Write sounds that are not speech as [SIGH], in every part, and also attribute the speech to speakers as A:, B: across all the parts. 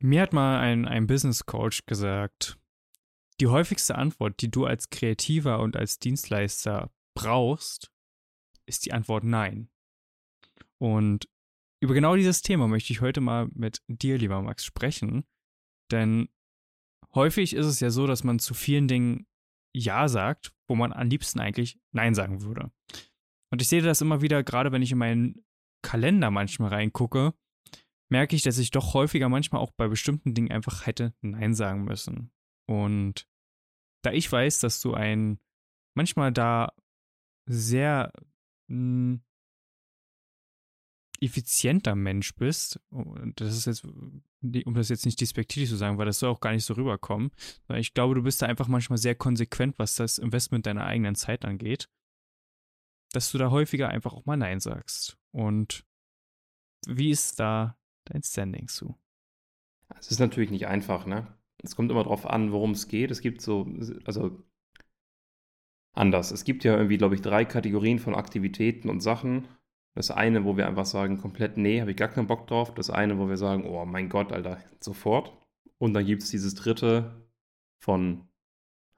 A: Mir hat mal ein, ein Business Coach gesagt, die häufigste Antwort, die du als Kreativer und als Dienstleister brauchst, ist die Antwort Nein. Und über genau dieses Thema möchte ich heute mal mit dir, lieber Max, sprechen. Denn häufig ist es ja so, dass man zu vielen Dingen Ja sagt, wo man am liebsten eigentlich Nein sagen würde. Und ich sehe das immer wieder, gerade wenn ich in meinen Kalender manchmal reingucke, merke ich, dass ich doch häufiger manchmal auch bei bestimmten Dingen einfach hätte Nein sagen müssen. Und da ich weiß, dass du ein manchmal da sehr mh, hm, effizienter Mensch bist, das ist jetzt, um das jetzt nicht despektierlich zu sagen, weil das soll auch gar nicht so rüberkommen, sondern ich glaube, du bist da einfach manchmal sehr konsequent, was das Investment deiner eigenen Zeit angeht, dass du da häufiger einfach auch mal Nein sagst. Und wie ist da dein Standing zu?
B: Es ist natürlich nicht einfach, ne? Es kommt immer darauf an, worum es geht. Es gibt so, also anders. Es gibt ja irgendwie, glaube ich, drei Kategorien von Aktivitäten und Sachen. Das eine, wo wir einfach sagen, komplett, nee, habe ich gar keinen Bock drauf. Das eine, wo wir sagen, oh mein Gott, Alter, sofort. Und dann gibt es dieses dritte von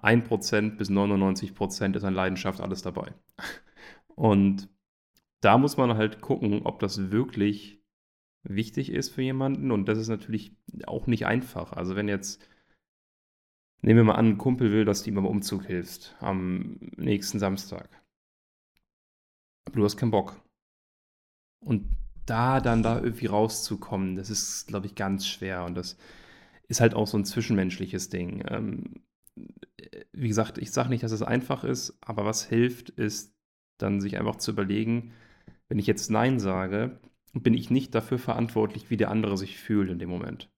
B: 1% bis 99% ist an Leidenschaft alles dabei. [LAUGHS] Und da muss man halt gucken, ob das wirklich wichtig ist für jemanden. Und das ist natürlich auch nicht einfach. Also wenn jetzt, nehmen wir mal an, ein Kumpel will, dass du ihm beim Umzug hilfst am nächsten Samstag. Aber du hast keinen Bock. Und da dann da irgendwie rauszukommen, das ist, glaube ich, ganz schwer. Und das ist halt auch so ein zwischenmenschliches Ding. Ähm, wie gesagt, ich sage nicht, dass es einfach ist, aber was hilft, ist dann sich einfach zu überlegen, wenn ich jetzt Nein sage, bin ich nicht dafür verantwortlich, wie der andere sich fühlt in dem Moment.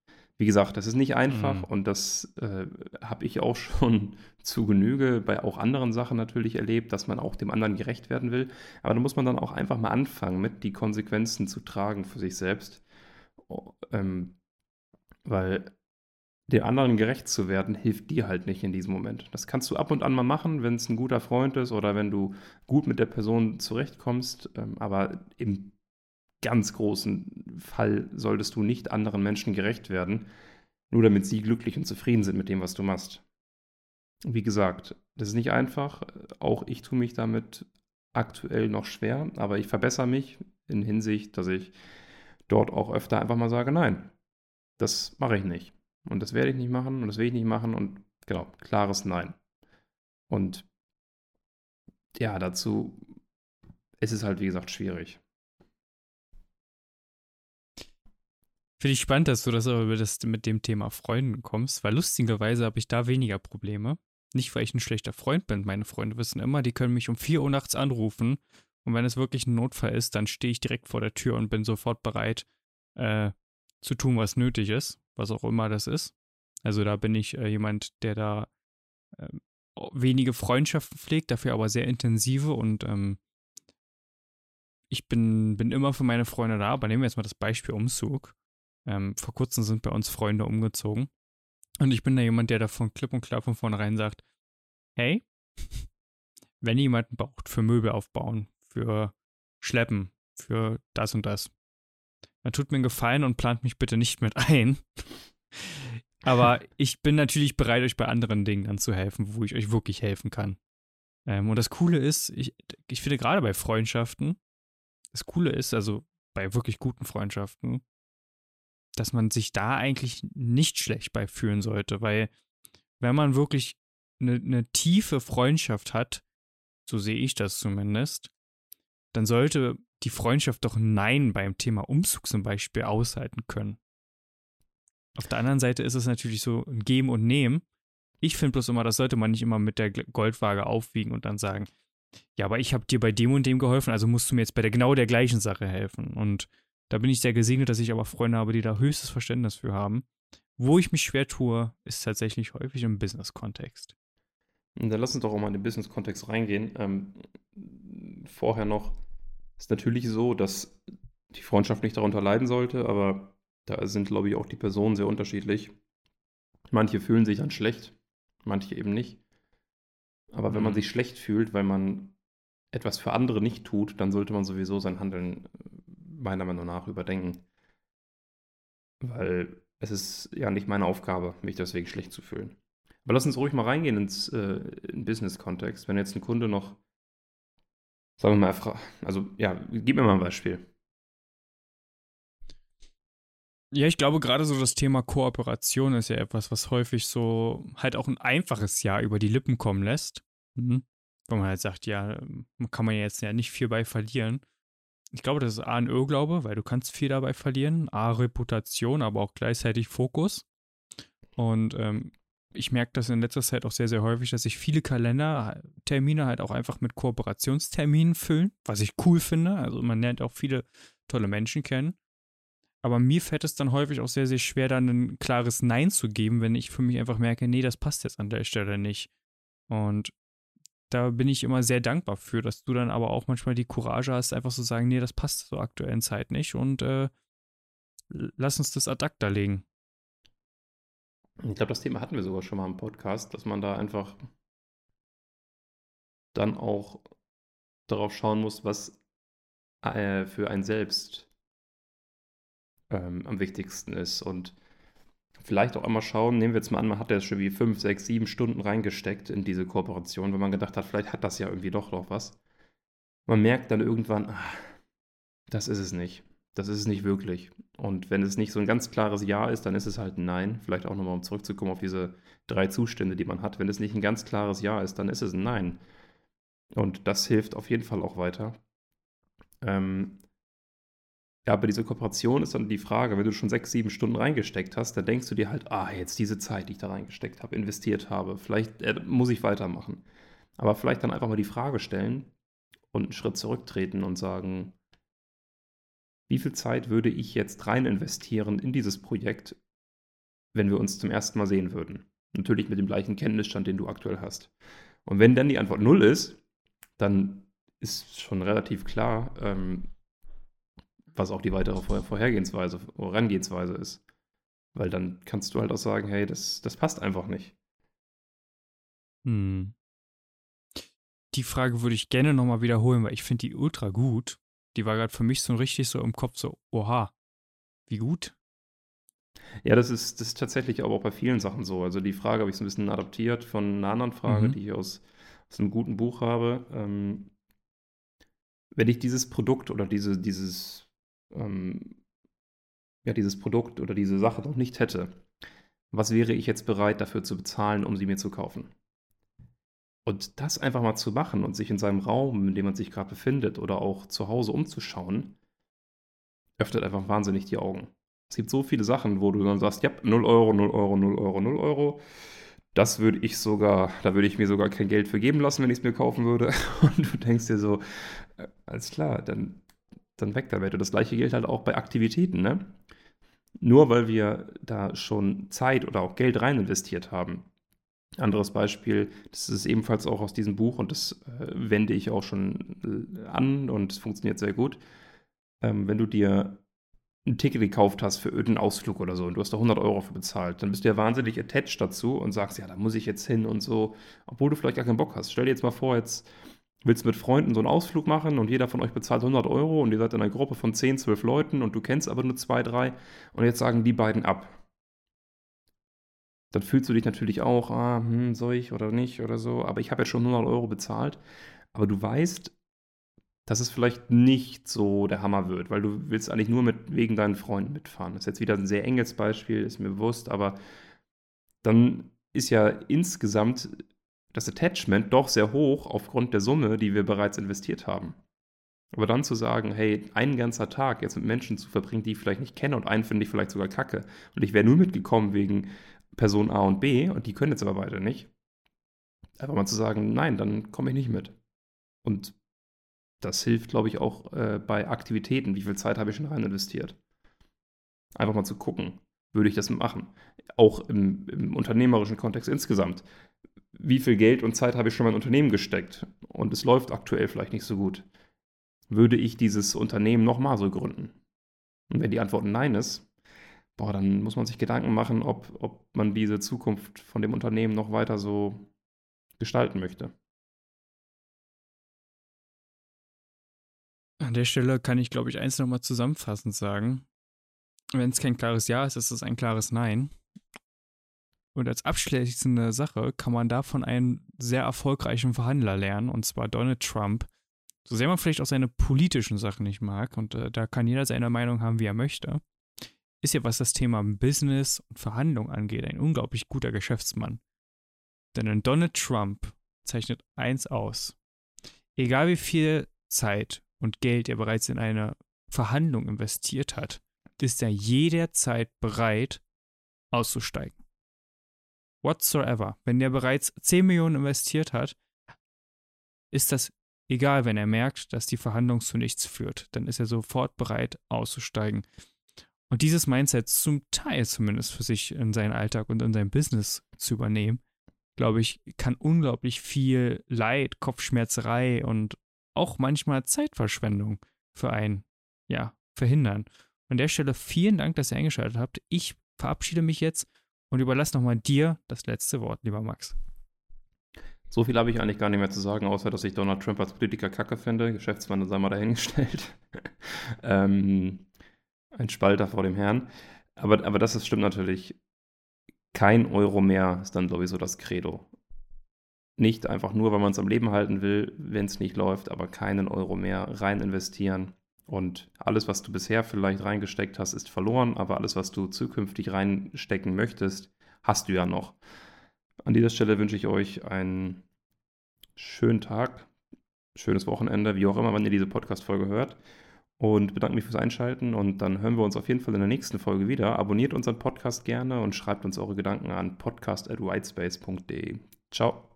B: Wie gesagt, das ist nicht einfach mhm. und das äh, habe ich auch [LAUGHS] schon zu Genüge bei auch anderen Sachen natürlich erlebt, dass man auch dem anderen gerecht werden will. Aber da muss man dann auch einfach mal anfangen, mit die Konsequenzen zu tragen für sich selbst. Oh, ähm, weil dem anderen gerecht zu werden, hilft dir halt nicht in diesem Moment. Das kannst du ab und an mal machen, wenn es ein guter Freund ist oder wenn du gut mit der Person zurechtkommst. Ähm, aber im ganz großen Fall solltest du nicht anderen Menschen gerecht werden, nur damit sie glücklich und zufrieden sind mit dem, was du machst. Wie gesagt, das ist nicht einfach. Auch ich tue mich damit aktuell noch schwer, aber ich verbessere mich in Hinsicht, dass ich dort auch öfter einfach mal sage, nein, das mache ich nicht. Und das werde ich nicht machen und das will ich nicht machen und genau, klares Nein. Und ja, dazu ist es halt, wie gesagt, schwierig.
A: Finde ich spannend, dass du das aber das mit dem Thema Freunden kommst, weil lustigerweise habe ich da weniger Probleme. Nicht, weil ich ein schlechter Freund bin. Meine Freunde wissen immer, die können mich um 4 Uhr nachts anrufen. Und wenn es wirklich ein Notfall ist, dann stehe ich direkt vor der Tür und bin sofort bereit, äh, zu tun, was nötig ist, was auch immer das ist. Also da bin ich äh, jemand, der da äh, wenige Freundschaften pflegt, dafür aber sehr intensive und ähm, ich bin, bin immer für meine Freunde da, aber nehmen wir jetzt mal das Beispiel Umzug. Ähm, vor kurzem sind bei uns Freunde umgezogen. Und ich bin da jemand, der davon klipp und klar von vornherein sagt, hey, [LAUGHS] wenn jemanden braucht für Möbel aufbauen, für Schleppen, für das und das, dann tut mir einen Gefallen und plant mich bitte nicht mit ein. [LAUGHS] Aber ich bin natürlich bereit, euch bei anderen Dingen dann zu helfen, wo ich euch wirklich helfen kann. Ähm, und das Coole ist, ich, ich finde gerade bei Freundschaften, das Coole ist, also bei wirklich guten Freundschaften, dass man sich da eigentlich nicht schlecht bei fühlen sollte, weil wenn man wirklich eine, eine tiefe Freundschaft hat, so sehe ich das zumindest, dann sollte die Freundschaft doch Nein beim Thema Umzug zum Beispiel aushalten können. Auf der anderen Seite ist es natürlich so ein Geben und Nehmen. Ich finde bloß immer, das sollte man nicht immer mit der Goldwaage aufwiegen und dann sagen, ja, aber ich habe dir bei dem und dem geholfen, also musst du mir jetzt bei der genau der gleichen Sache helfen. Und da bin ich sehr gesegnet, dass ich aber Freunde habe, die da höchstes Verständnis für haben. Wo ich mich schwer tue, ist tatsächlich häufig im Business-Kontext.
B: Dann lass uns doch auch mal in den Business-Kontext reingehen. Ähm, vorher noch ist natürlich so, dass die Freundschaft nicht darunter leiden sollte, aber da sind, glaube ich, auch die Personen sehr unterschiedlich. Manche fühlen sich dann schlecht, manche eben nicht. Aber mhm. wenn man mhm. sich schlecht fühlt, weil man etwas für andere nicht tut, dann sollte man sowieso sein Handeln meiner Meinung nach überdenken. Weil es ist ja nicht meine Aufgabe, mich deswegen schlecht zu fühlen. Aber lass uns ruhig mal reingehen ins äh, in Business-Kontext. Wenn jetzt ein Kunde noch, sagen wir mal, also ja, gib mir mal ein Beispiel.
A: Ja, ich glaube, gerade so das Thema Kooperation ist ja etwas, was häufig so halt auch ein einfaches Ja über die Lippen kommen lässt. Mhm. Wo man halt sagt, ja, kann man jetzt ja nicht viel bei verlieren. Ich glaube, das ist A, ein Irrglaube, weil du kannst viel dabei verlieren. A, Reputation, aber auch gleichzeitig Fokus. Und ähm, ich merke das in letzter Zeit auch sehr, sehr häufig, dass sich viele Kalendertermine halt auch einfach mit Kooperationsterminen füllen, was ich cool finde. Also man lernt auch viele tolle Menschen kennen. Aber mir fällt es dann häufig auch sehr, sehr schwer, dann ein klares Nein zu geben, wenn ich für mich einfach merke, nee, das passt jetzt an der Stelle nicht. Und da bin ich immer sehr dankbar für, dass du dann aber auch manchmal die Courage hast, einfach zu so sagen, nee, das passt zur aktuellen Zeit nicht und äh, lass uns das ad acta legen.
B: Ich glaube, das Thema hatten wir sogar schon mal im Podcast, dass man da einfach dann auch darauf schauen muss, was äh, für ein selbst ähm, am wichtigsten ist. Und vielleicht auch einmal schauen, nehmen wir jetzt mal an, man hat ja schon wie fünf, sechs, sieben Stunden reingesteckt in diese Kooperation, wenn man gedacht hat, vielleicht hat das ja irgendwie doch noch was. Man merkt dann irgendwann, ach, das ist es nicht. Das ist es nicht wirklich. Und wenn es nicht so ein ganz klares Ja ist, dann ist es halt ein Nein. Vielleicht auch nochmal, um zurückzukommen auf diese drei Zustände, die man hat. Wenn es nicht ein ganz klares Ja ist, dann ist es ein Nein. Und das hilft auf jeden Fall auch weiter. Ähm, ja, bei dieser Kooperation ist dann die Frage, wenn du schon sechs, sieben Stunden reingesteckt hast, dann denkst du dir halt, ah, jetzt diese Zeit, die ich da reingesteckt habe, investiert habe, vielleicht äh, muss ich weitermachen. Aber vielleicht dann einfach mal die Frage stellen und einen Schritt zurücktreten und sagen, wie viel Zeit würde ich jetzt rein investieren in dieses Projekt, wenn wir uns zum ersten Mal sehen würden? Natürlich mit dem gleichen Kenntnisstand, den du aktuell hast. Und wenn dann die Antwort null ist, dann ist schon relativ klar, ähm, was auch die weitere Vor Vorhergehensweise, Herangehensweise ist. Weil dann kannst du halt auch sagen, hey, das, das passt einfach nicht.
A: Hm. Die Frage würde ich gerne nochmal wiederholen, weil ich finde die ultra gut. Die war gerade für mich so richtig so im Kopf so, oha, wie gut.
B: Ja, das ist, das ist tatsächlich aber auch bei vielen Sachen so. Also die Frage habe ich so ein bisschen adaptiert von einer anderen Frage, mhm. die ich aus, aus einem guten Buch habe. Ähm, wenn ich dieses Produkt oder diese, dieses ähm, ja, dieses Produkt oder diese Sache noch nicht hätte, was wäre ich jetzt bereit dafür zu bezahlen, um sie mir zu kaufen? Und das einfach mal zu machen und sich in seinem Raum, in dem man sich gerade befindet oder auch zu Hause umzuschauen, öffnet einfach wahnsinnig die Augen. Es gibt so viele Sachen, wo du dann sagst, ja, 0 Euro, 0 Euro, 0 Euro, 0 Euro. Das würde ich sogar, da würde ich mir sogar kein Geld für geben lassen, wenn ich es mir kaufen würde. [LAUGHS] Und du denkst dir so, äh, alles klar, dann dann weg damit. Und das gleiche gilt halt auch bei Aktivitäten, ne? Nur weil wir da schon Zeit oder auch Geld rein investiert haben. Anderes Beispiel, das ist ebenfalls auch aus diesem Buch und das äh, wende ich auch schon äh, an und es funktioniert sehr gut. Ähm, wenn du dir ein Ticket gekauft hast für irgendeinen Ausflug oder so und du hast da 100 Euro für bezahlt, dann bist du ja wahnsinnig attached dazu und sagst, ja, da muss ich jetzt hin und so, obwohl du vielleicht gar keinen Bock hast. Stell dir jetzt mal vor, jetzt willst mit Freunden so einen Ausflug machen und jeder von euch bezahlt 100 Euro und ihr seid in einer Gruppe von 10, 12 Leuten und du kennst aber nur zwei, drei und jetzt sagen die beiden ab. Dann fühlst du dich natürlich auch, ah, hm, soll ich oder nicht oder so, aber ich habe ja schon 100 Euro bezahlt. Aber du weißt, dass es vielleicht nicht so der Hammer wird, weil du willst eigentlich nur mit, wegen deinen Freunden mitfahren. Das ist jetzt wieder ein sehr enges Beispiel, ist mir bewusst, aber dann ist ja insgesamt das Attachment doch sehr hoch aufgrund der Summe, die wir bereits investiert haben. Aber dann zu sagen, hey, ein ganzer Tag jetzt mit Menschen zu verbringen, die ich vielleicht nicht kenne und einen finde ich vielleicht sogar kacke und ich wäre nur mitgekommen wegen Person A und B und die können jetzt aber beide nicht. Einfach mal zu sagen, nein, dann komme ich nicht mit. Und das hilft, glaube ich, auch äh, bei Aktivitäten. Wie viel Zeit habe ich schon rein investiert? Einfach mal zu gucken, würde ich das machen? Auch im, im unternehmerischen Kontext insgesamt wie viel Geld und Zeit habe ich schon in mein Unternehmen gesteckt und es läuft aktuell vielleicht nicht so gut. Würde ich dieses Unternehmen nochmal so gründen? Und wenn die Antwort Nein ist, boah, dann muss man sich Gedanken machen, ob, ob man diese Zukunft von dem Unternehmen noch weiter so gestalten möchte.
A: An der Stelle kann ich, glaube ich, eins nochmal zusammenfassend sagen. Wenn es kein klares Ja ist, ist es ein klares Nein. Und als abschließende Sache kann man davon einen sehr erfolgreichen Verhandler lernen, und zwar Donald Trump. So sehr man vielleicht auch seine politischen Sachen nicht mag, und äh, da kann jeder seine Meinung haben, wie er möchte, ist ja, was das Thema Business und Verhandlung angeht, ein unglaublich guter Geschäftsmann. Denn ein Donald Trump zeichnet eins aus. Egal wie viel Zeit und Geld er bereits in eine Verhandlung investiert hat, ist er jederzeit bereit, auszusteigen. Whatsoever. Wenn er bereits 10 Millionen investiert hat, ist das egal, wenn er merkt, dass die Verhandlung zu nichts führt. Dann ist er sofort bereit, auszusteigen. Und dieses Mindset zum Teil zumindest für sich in seinen Alltag und in sein Business zu übernehmen, glaube ich, kann unglaublich viel Leid, Kopfschmerzerei und auch manchmal Zeitverschwendung für einen, ja, verhindern. An der Stelle vielen Dank, dass ihr eingeschaltet habt. Ich verabschiede mich jetzt und überlasse nochmal dir das letzte Wort, lieber Max.
B: So viel habe ich eigentlich gar nicht mehr zu sagen, außer dass ich Donald Trump als Politiker kacke finde. Geschäftsmann sei mal dahingestellt. [LAUGHS] ähm, ein Spalter vor dem Herrn. Aber, aber das ist, stimmt natürlich. Kein Euro mehr ist dann sowieso das Credo. Nicht einfach nur, weil man es am Leben halten will, wenn es nicht läuft, aber keinen Euro mehr rein investieren. Und alles, was du bisher vielleicht reingesteckt hast, ist verloren, aber alles, was du zukünftig reinstecken möchtest, hast du ja noch. An dieser Stelle wünsche ich euch einen schönen Tag, schönes Wochenende, wie auch immer, wann ihr diese Podcast-Folge hört und bedanke mich fürs Einschalten und dann hören wir uns auf jeden Fall in der nächsten Folge wieder. Abonniert unseren Podcast gerne und schreibt uns eure Gedanken an podcast@whitespace.de. Ciao.